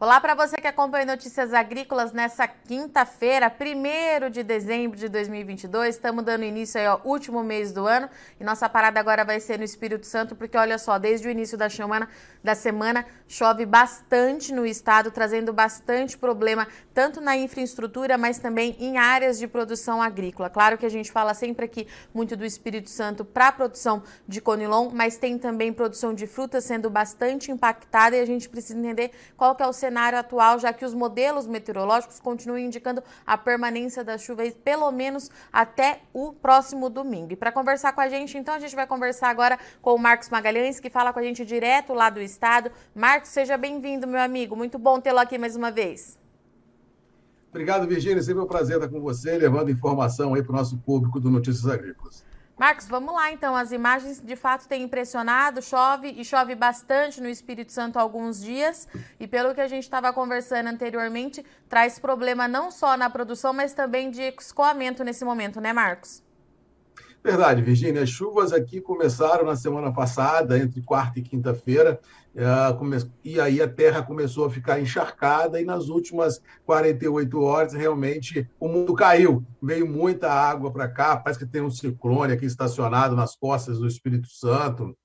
Olá para você que acompanha Notícias Agrícolas nessa quinta-feira, 1 de dezembro de 2022. Estamos dando início aí ao último mês do ano e nossa parada agora vai ser no Espírito Santo, porque olha só, desde o início da semana, da semana chove bastante no estado, trazendo bastante problema tanto na infraestrutura, mas também em áreas de produção agrícola. Claro que a gente fala sempre aqui muito do Espírito Santo para a produção de conilon, mas tem também produção de frutas sendo bastante impactada e a gente precisa entender qual que é o cenário atual, já que os modelos meteorológicos continuam indicando a permanência das chuvas pelo menos até o próximo domingo. E para conversar com a gente, então, a gente vai conversar agora com o Marcos Magalhães, que fala com a gente direto lá do estado. Marcos, seja bem-vindo, meu amigo. Muito bom tê-lo aqui mais uma vez. Obrigado, Virgínia. Sempre um prazer estar com você, levando informação aí para o nosso público do Notícias Agrícolas. Marcos, vamos lá então. As imagens de fato têm impressionado. Chove e chove bastante no Espírito Santo há alguns dias. E pelo que a gente estava conversando anteriormente, traz problema não só na produção, mas também de escoamento nesse momento, né, Marcos? Verdade, Virgínia. As chuvas aqui começaram na semana passada, entre quarta e quinta-feira, e aí a terra começou a ficar encharcada, e nas últimas 48 horas, realmente, o mundo caiu. Veio muita água para cá, parece que tem um ciclone aqui estacionado nas costas do Espírito Santo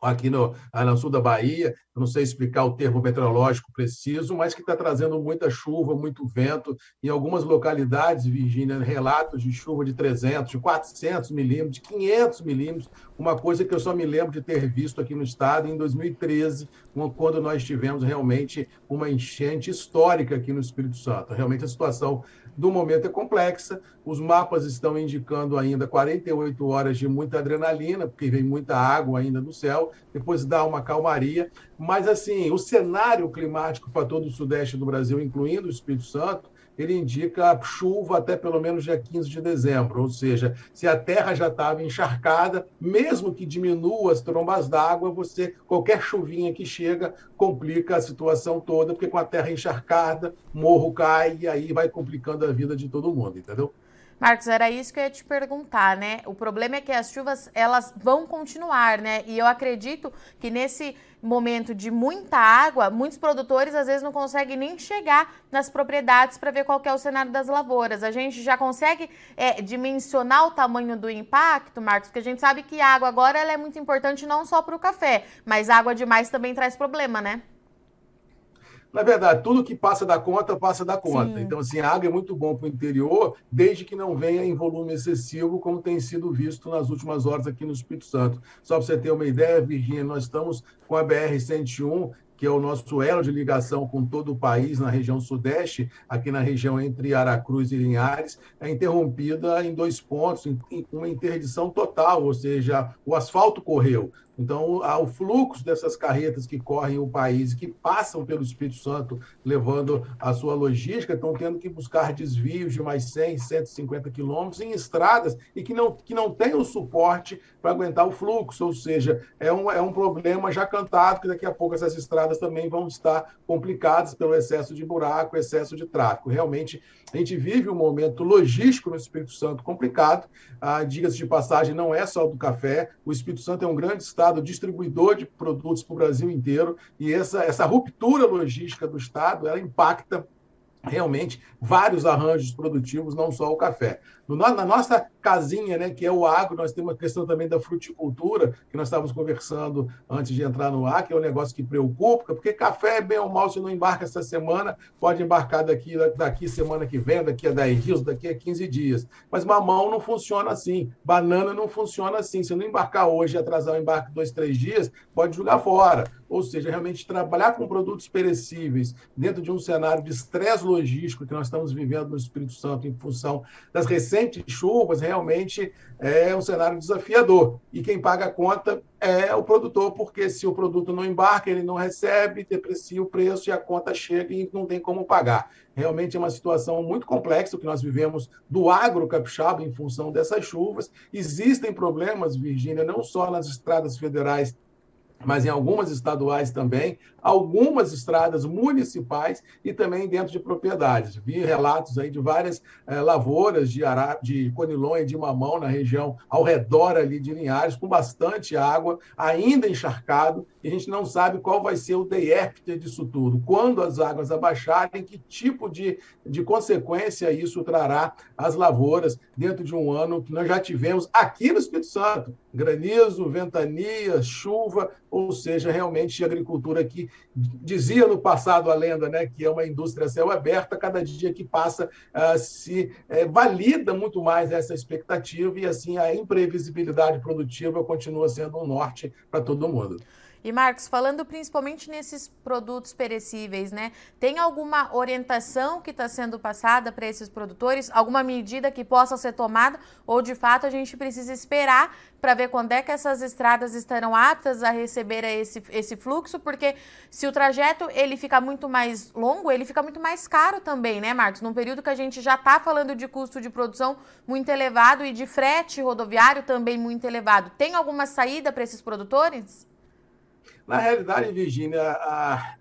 aqui no, no sul da Bahia, não sei explicar o termo meteorológico preciso, mas que está trazendo muita chuva, muito vento. Em algumas localidades, Virgínia, relatos de chuva de 300, de 400 milímetros, de 500 milímetros, uma coisa que eu só me lembro de ter visto aqui no estado em 2013, quando nós tivemos realmente uma enchente histórica aqui no Espírito Santo. Realmente a situação do momento é complexa. Os mapas estão indicando ainda 48 horas de muita adrenalina, porque vem muita água ainda do céu, depois dá uma calmaria. Mas, assim, o cenário climático para todo o sudeste do Brasil, incluindo o Espírito Santo, ele indica chuva até pelo menos dia 15 de dezembro, ou seja, se a terra já estava encharcada, mesmo que diminua as trombas d'água, você qualquer chuvinha que chega complica a situação toda, porque com a terra encharcada, morro cai e aí vai complicando a vida de todo mundo, entendeu? Marcos, era isso que eu ia te perguntar, né? O problema é que as chuvas, elas vão continuar, né? E eu acredito que nesse momento de muita água, muitos produtores às vezes não conseguem nem chegar nas propriedades para ver qual é o cenário das lavouras. A gente já consegue é, dimensionar o tamanho do impacto, Marcos, porque a gente sabe que a água agora ela é muito importante não só para o café, mas água demais também traz problema, né? Na verdade, tudo que passa da conta, passa da conta. Sim. Então, assim, a água é muito bom para o interior, desde que não venha em volume excessivo, como tem sido visto nas últimas horas aqui no Espírito Santo. Só para você ter uma ideia, Virgínia, nós estamos com a BR-101, que é o nosso elo de ligação com todo o país na região sudeste, aqui na região entre Aracruz e Linhares, é interrompida em dois pontos, em uma interdição total, ou seja, o asfalto correu. Então, o fluxo dessas carretas que correm o país, que passam pelo Espírito Santo, levando a sua logística, estão tendo que buscar desvios de mais 100, 150 quilômetros em estradas e que não, que não têm o suporte para aguentar o fluxo. Ou seja, é um, é um problema já cantado, que daqui a pouco essas estradas também vão estar complicadas pelo excesso de buraco, excesso de tráfego. Realmente, a gente vive um momento logístico no Espírito Santo complicado. Ah, Diga-se de passagem, não é só do café. O Espírito Santo é um grande estado Estado distribuidor de produtos para o Brasil inteiro, e essa, essa ruptura logística do Estado ela impacta realmente vários arranjos produtivos, não só o café. No, na nossa casinha, né, que é o agro, nós temos a questão também da fruticultura, que nós estávamos conversando antes de entrar no ar, que é um negócio que preocupa, porque café é bem ou mal, se não embarca essa semana, pode embarcar daqui, daqui semana que vem, daqui a 10 dias, daqui a 15 dias. Mas mamão não funciona assim, banana não funciona assim. Se não embarcar hoje e atrasar o embarque dois, três dias, pode jogar fora. Ou seja, realmente trabalhar com produtos perecíveis dentro de um cenário de estresse logístico que nós estamos vivendo no Espírito Santo em função das recentes chuvas, realmente é um cenário desafiador. E quem paga a conta é o produtor, porque se o produto não embarca, ele não recebe, deprecia o preço e a conta chega e não tem como pagar. Realmente é uma situação muito complexa que nós vivemos do agro capixaba em função dessas chuvas. Existem problemas, Virgínia, não só nas estradas federais mas em algumas estaduais também, algumas estradas municipais e também dentro de propriedades. Vi relatos aí de várias eh, lavouras de, ara, de conilon e de mamão na região ao redor ali de Linhares, com bastante água, ainda encharcado, e a gente não sabe qual vai ser o after disso tudo. Quando as águas abaixarem, que tipo de, de consequência isso trará às lavouras dentro de um ano que nós já tivemos aqui no Espírito Santo. Granizo, ventania, chuva, ou seja, realmente a agricultura que dizia no passado a lenda, né, que é uma indústria céu aberto, cada dia que passa uh, se uh, valida muito mais essa expectativa e assim a imprevisibilidade produtiva continua sendo um norte para todo mundo. E Marcos, falando principalmente nesses produtos perecíveis, né? Tem alguma orientação que está sendo passada para esses produtores? Alguma medida que possa ser tomada? Ou de fato a gente precisa esperar para ver quando é que essas estradas estarão aptas a receber esse, esse fluxo? Porque se o trajeto ele fica muito mais longo, ele fica muito mais caro também, né, Marcos? Num período que a gente já está falando de custo de produção muito elevado e de frete rodoviário também muito elevado. Tem alguma saída para esses produtores? Na realidade, Virgínia,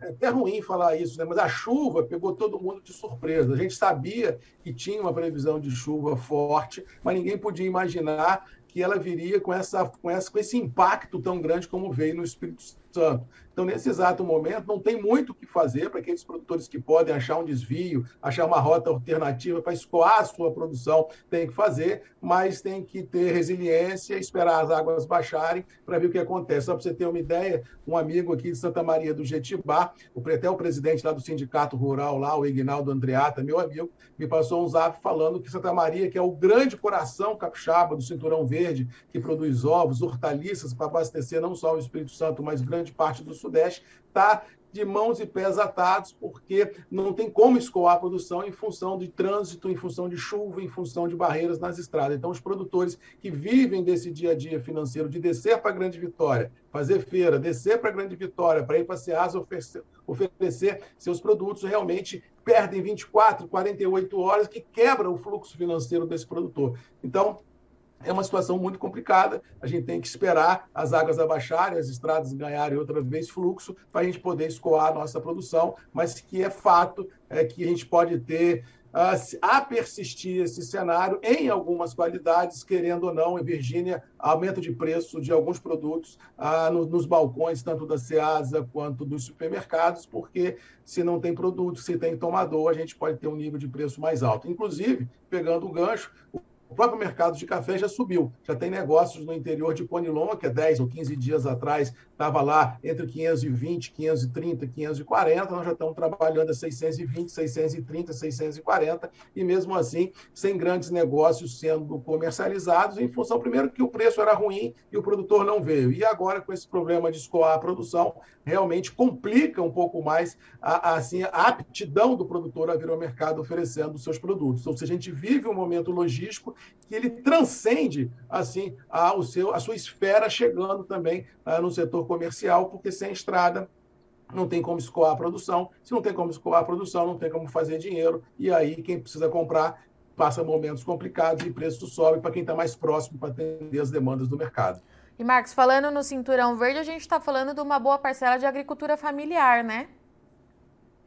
é até ruim falar isso, né? mas a chuva pegou todo mundo de surpresa. A gente sabia que tinha uma previsão de chuva forte, mas ninguém podia imaginar que ela viria com, essa, com, essa, com esse impacto tão grande como veio no Espírito Santo. Então, nesse exato momento, não tem muito o que fazer para aqueles produtores que podem achar um desvio, achar uma rota alternativa para escoar a sua produção, tem que fazer, mas tem que ter resiliência, esperar as águas baixarem para ver o que acontece. Só para você ter uma ideia, um amigo aqui de Santa Maria do Jetibá, até o presidente lá do Sindicato Rural, lá, o Ignaldo Andreata, meu amigo, me passou um zap falando que Santa Maria, que é o grande coração capixaba do Cinturão Verde, que produz ovos, hortaliças para abastecer não só o Espírito Santo, mas grande parte do Sudeste, está de mãos e pés atados, porque não tem como escoar a produção em função de trânsito, em função de chuva, em função de barreiras nas estradas. Então, os produtores que vivem desse dia a dia financeiro, de descer para a Grande Vitória, fazer feira, descer para a Grande Vitória, para ir para a Ceasa oferecer, oferecer seus produtos, realmente perdem 24, 48 horas, que quebra o fluxo financeiro desse produtor. Então, é uma situação muito complicada. A gente tem que esperar as águas abaixarem, as estradas ganharem outra vez fluxo, para a gente poder escoar a nossa produção, mas que é fato é que a gente pode ter a persistir esse cenário em algumas qualidades, querendo ou não, em Virgínia, aumento de preço de alguns produtos ah, nos balcões, tanto da Ceasa quanto dos supermercados, porque se não tem produto, se tem tomador, a gente pode ter um nível de preço mais alto. Inclusive, pegando o gancho, o próprio mercado de café já subiu. Já tem negócios no interior de Conilon, que é 10 ou 15 dias atrás estava lá entre 520, 530, 540. Nós já estamos trabalhando a 620, 630, 640. E mesmo assim, sem grandes negócios sendo comercializados, em função, primeiro, que o preço era ruim e o produtor não veio. E agora, com esse problema de escoar a produção, realmente complica um pouco mais a, a, assim, a aptidão do produtor a vir ao mercado oferecendo os seus produtos. Ou seja, a gente vive um momento logístico que ele transcende assim a, o seu, a sua esfera, chegando também ah, no setor comercial, porque sem estrada não tem como escoar a produção. Se não tem como escoar a produção, não tem como fazer dinheiro. E aí, quem precisa comprar passa momentos complicados e preço sobe para quem está mais próximo para atender as demandas do mercado. E, Marcos, falando no Cinturão Verde, a gente está falando de uma boa parcela de agricultura familiar, né?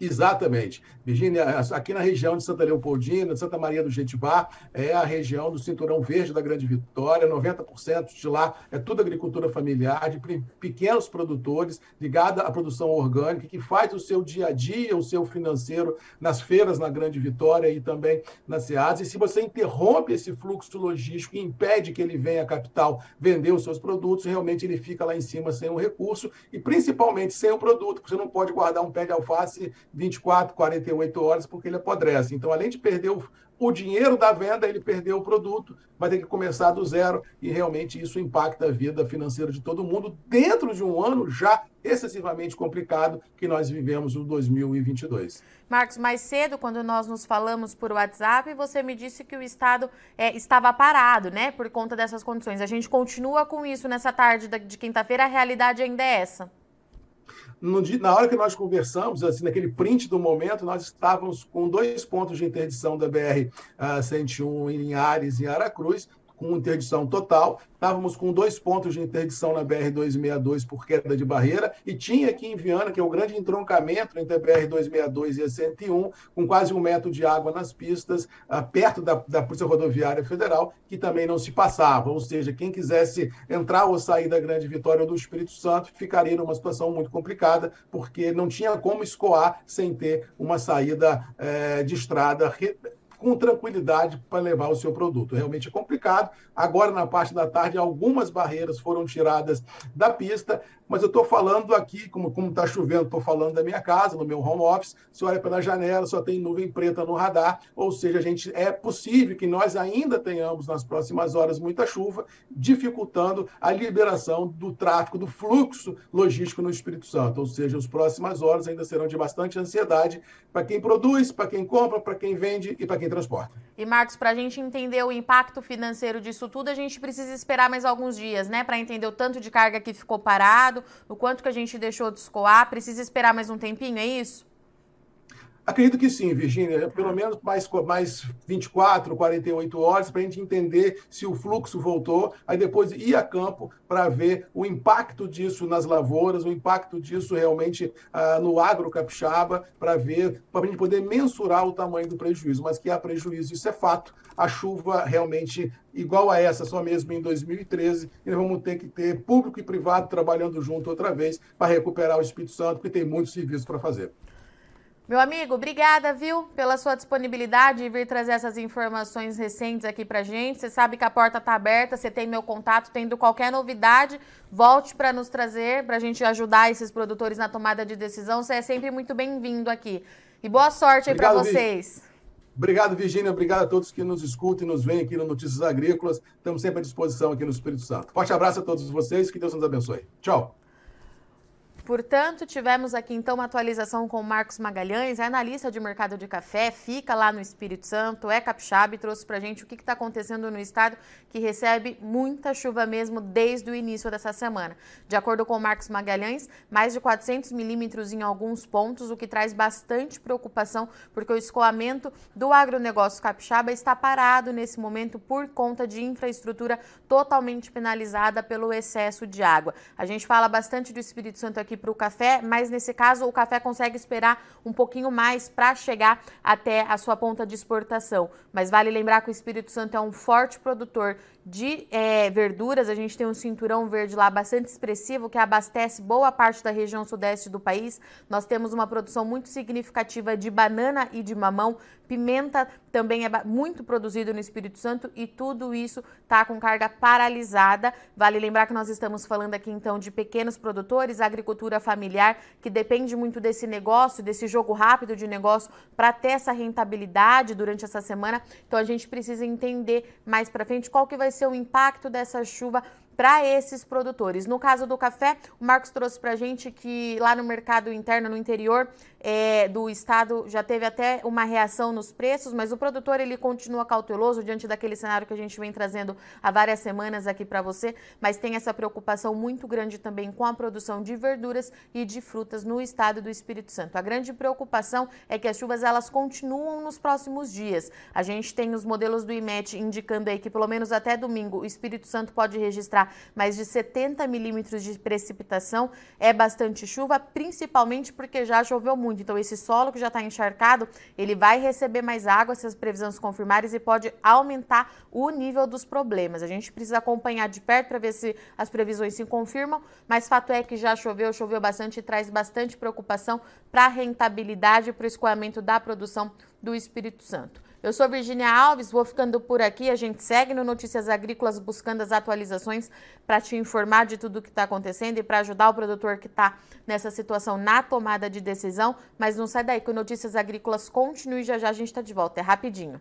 Exatamente. Virgínia, aqui na região de Santa Leopoldina, de Santa Maria do Jetibá, é a região do cinturão verde da Grande Vitória, 90% de lá é tudo agricultura familiar, de pequenos produtores, ligada à produção orgânica, que faz o seu dia a dia, o seu financeiro nas feiras na Grande Vitória e também na SEAS. E se você interrompe esse fluxo logístico e impede que ele venha à capital vender os seus produtos, realmente ele fica lá em cima sem o recurso e principalmente sem o produto, porque você não pode guardar um pé de alface 24, 48 horas, porque ele apodrece. Então, além de perder o, o dinheiro da venda, ele perdeu o produto, vai ter que começar do zero e realmente isso impacta a vida financeira de todo mundo dentro de um ano já excessivamente complicado que nós vivemos no 2022. Marcos, mais cedo, quando nós nos falamos por WhatsApp, você me disse que o Estado é, estava parado, né, por conta dessas condições. A gente continua com isso nessa tarde de quinta-feira, a realidade ainda é essa no, na hora que nós conversamos, assim, naquele print do momento, nós estávamos com dois pontos de interdição da BR-101 uh, em Linhares e Aracruz, com interdição total. Estávamos com dois pontos de interdição na BR-262 por queda de barreira e tinha aqui em Viana, que é o grande entroncamento entre a BR-262 e a 101, com quase um metro de água nas pistas, uh, perto da, da Polícia Rodoviária Federal, que também não se passava. Ou seja, quem quisesse entrar ou sair da Grande Vitória ou do Espírito Santo ficaria numa situação muito complicada, porque não tinha como escoar sem ter uma saída eh, de estrada com tranquilidade para levar o seu produto. Realmente é complicado. Agora, na parte da tarde, algumas barreiras foram tiradas da pista, mas eu estou falando aqui, como está chovendo, estou falando da minha casa, no meu home office. Se olha pela janela, só tem nuvem preta no radar, ou seja, a gente é possível que nós ainda tenhamos nas próximas horas muita chuva, dificultando a liberação do tráfego, do fluxo logístico no Espírito Santo. Ou seja, as próximas horas ainda serão de bastante ansiedade para quem produz, para quem compra, para quem vende e para quem transporta. E Marcos, para a gente entender o impacto financeiro disso tudo, a gente precisa esperar mais alguns dias, né? Para entender o tanto de carga que ficou parado, o quanto que a gente deixou de escoar. Precisa esperar mais um tempinho, é isso? Acredito que sim, Virgínia, pelo menos mais, mais 24, 48 horas para a gente entender se o fluxo voltou, aí depois ir a campo para ver o impacto disso nas lavouras, o impacto disso realmente ah, no agro capixaba, para ver, para a gente poder mensurar o tamanho do prejuízo, mas que há prejuízo, isso é fato. A chuva realmente igual a essa, só mesmo em 2013, e nós vamos ter que ter público e privado trabalhando junto outra vez para recuperar o Espírito Santo, porque tem muitos serviços para fazer. Meu amigo, obrigada, viu, pela sua disponibilidade e vir trazer essas informações recentes aqui pra gente. Você sabe que a porta tá aberta, você tem meu contato, tendo qualquer novidade, volte para nos trazer, pra gente ajudar esses produtores na tomada de decisão. Você é sempre muito bem-vindo aqui. E boa sorte aí para vocês. Obrigado, Virginia. Obrigado a todos que nos escutam e nos veem aqui no Notícias Agrícolas. Estamos sempre à disposição aqui no Espírito Santo. Forte abraço a todos vocês. Que Deus nos abençoe. Tchau. Portanto, tivemos aqui então uma atualização com o Marcos Magalhães, é analista de mercado de café, fica lá no Espírito Santo, é capixaba e trouxe para gente o que está acontecendo no estado que recebe muita chuva mesmo desde o início dessa semana. De acordo com o Marcos Magalhães, mais de 400 milímetros em alguns pontos, o que traz bastante preocupação, porque o escoamento do agronegócio capixaba está parado nesse momento por conta de infraestrutura totalmente penalizada pelo excesso de água. A gente fala bastante do Espírito Santo aqui aqui para o café, mas nesse caso o café consegue esperar um pouquinho mais para chegar até a sua ponta de exportação. Mas vale lembrar que o Espírito Santo é um forte produtor de é, verduras. A gente tem um cinturão verde lá bastante expressivo que abastece boa parte da região sudeste do país. Nós temos uma produção muito significativa de banana e de mamão. Pimenta também é muito produzido no Espírito Santo e tudo isso está com carga paralisada. Vale lembrar que nós estamos falando aqui então de pequenos produtores, agricultura familiar, que depende muito desse negócio, desse jogo rápido de negócio para ter essa rentabilidade durante essa semana. Então a gente precisa entender mais para frente qual que vai ser o impacto dessa chuva para esses produtores. No caso do café, o Marcos trouxe para a gente que lá no mercado interno, no interior é, do estado, já teve até uma reação nos preços, mas o produtor ele continua cauteloso diante daquele cenário que a gente vem trazendo há várias semanas aqui para você, mas tem essa preocupação muito grande também com a produção de verduras e de frutas no estado do Espírito Santo. A grande preocupação é que as chuvas elas continuam nos próximos dias. A gente tem os modelos do IMET indicando aí que pelo menos até domingo o Espírito Santo pode registrar mais de 70 milímetros de precipitação. É bastante chuva, principalmente porque já choveu muito. Então, esse solo que já está encharcado, ele vai receber mais água se as previsões confirmarem e pode aumentar o nível dos problemas. A gente precisa acompanhar de perto para ver se as previsões se confirmam, mas fato é que já choveu, choveu bastante e traz bastante preocupação para a rentabilidade e para o escoamento da produção do Espírito Santo. Eu sou Virginia Alves, vou ficando por aqui. A gente segue no Notícias Agrícolas buscando as atualizações para te informar de tudo o que está acontecendo e para ajudar o produtor que está nessa situação na tomada de decisão. Mas não sai daí que o Notícias Agrícolas continue já já a gente está de volta. É rapidinho.